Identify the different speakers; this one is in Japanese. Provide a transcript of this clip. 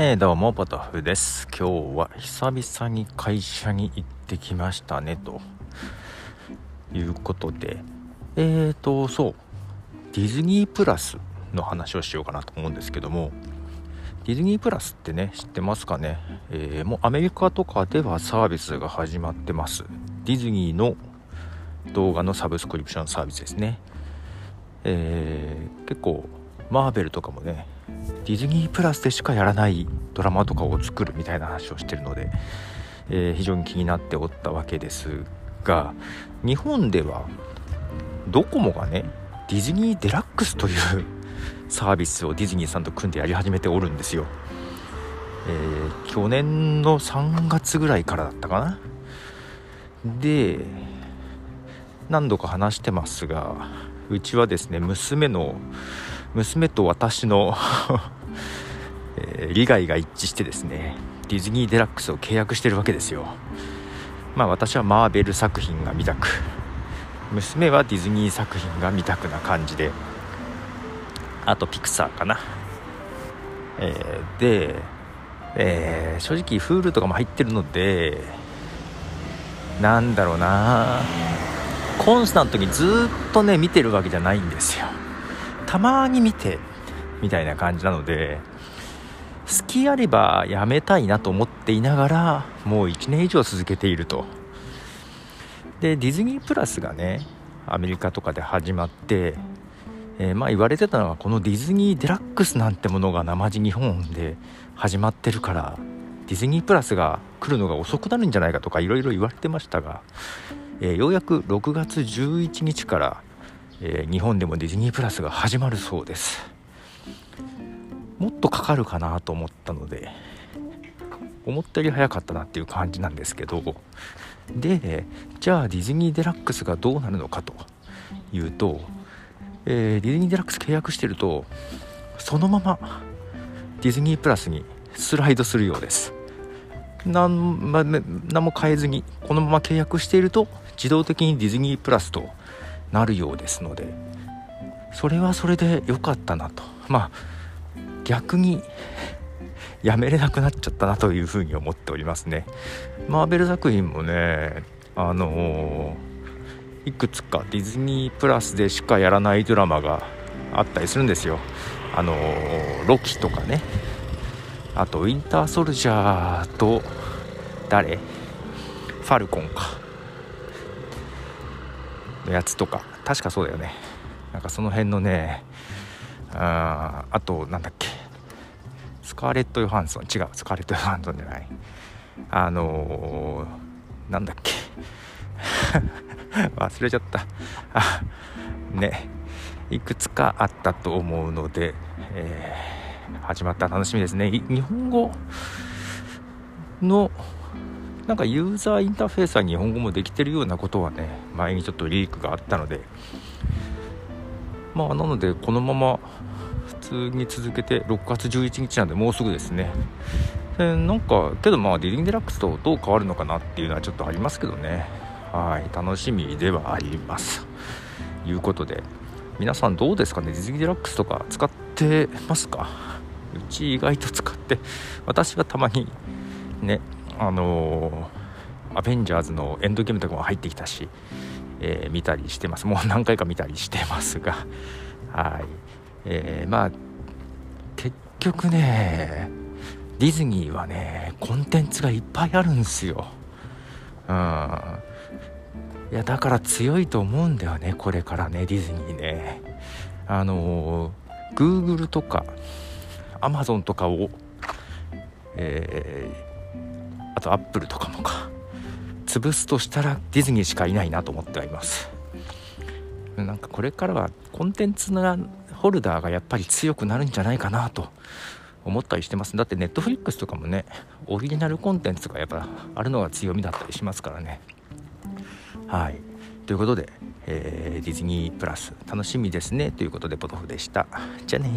Speaker 1: えー、どうもポトフです。今日は久々に会社に行ってきましたねということで。えーとそう。ディズニープラスの話をしようかなと思うんですけども。ディズニープラスってね知ってますかね、えー、もうアメリカとかではサービスが始まってます。ディズニーの動画のサブスクリプションサービスですね。えー、結構マーベルとかもねディズニープラスでしかやらないドラマとかを作るみたいな話をしてるので、えー、非常に気になっておったわけですが日本ではドコモがねディズニーデラックスというサービスをディズニーさんと組んでやり始めておるんですよ、えー、去年の3月ぐらいからだったかな。で何度か話してますがうちはですね娘の娘と私の えー、利害が一致してですねディズニーデラックスを契約してるわけですよ。まあ私はマーベル作品が見たく娘はディズニー作品が見たくな感じであとピクサーかな、えー、で、えー、正直 Hulu とかも入ってるのでなんだろうな。コンスタントにずっとね見てるわけじゃないんですよ。たまに見てみたいな感じなので好きあればやめたいなと思っていながらもう1年以上続けていると。でディズニープラスがねアメリカとかで始まって、えー、まあ言われてたのはこのディズニーデラックスなんてものが生地日本で始まってるからディズニープラスが来るのが遅くなるんじゃないかとかいろいろ言われてましたが、えー、ようやく6月11日からえー、日本でもディズニープラスが始まるそうです。もっとかかるかなと思ったので思ったより早かったなっていう感じなんですけどでじゃあディズニーデラックスがどうなるのかというと、えー、ディズニーデラックス契約してるとそのままディズニープラスにスライドするようです。何,、ま、何も変えずにこのまま契約していると自動的にディズニープラスとなるようですのでそれはそれで良かったなと。まあ逆にやめれなくなっちゃったなというふうに思っておりますね。マーベル作品もねあのー、いくつかディズニープラスでしかやらないドラマがあったりするんですよ。あのー、ロキとかね。あとウィンターソルジャーと誰？ファルコンか。のやつとか確かそうだよね。なんかその辺のねああとなんだっけ。スカーレット・ヨハンソン。違うスカーレット・ヨハンソンじゃない。あのー、なんだっけ。忘れちゃった。あ ね。いくつかあったと思うので、えー、始まった楽しみですね。日本語のなんかユーザーインターフェースは日本語もできてるようなことはね前にちょっとリークがあったのでまあなのでこのまま普通に続けて6月11日なんでもうすぐですね。でなんかけどまあディリンデラックスとどう変わるのかなっていうのはちょっとありますけどね。はい楽しみではあります。ということで皆さんどうですかね？ディズニーデラックスとか使ってますか？うち意外と使って私はたまにねあのー、アベンジャーズのエンドゲームとかも入ってきたし、えー、見たりしてます。もう何回か見たりしてますが。はい、えー、まあ結局ねディズニーはねコンテンツがいっぱいあるんですよ。うん。いやだから強いと思うんだよねこれからねディズニーね。あのー、Google とか Amazon とかをえーあとアップルとかもか。潰すとしたらディズニーしかいないなと思ってはいます。なんかこれからはコンテンツのホルダーがやっぱり強くなるんじゃないかなと思ったりしてます。だってネットフリックスとかもねオリジナルコンテンツがやっぱあるのが強みだったりしますからね。はい。ということで、えー、ディズニープラス楽しみですね。ということでポトフでした。じゃあね。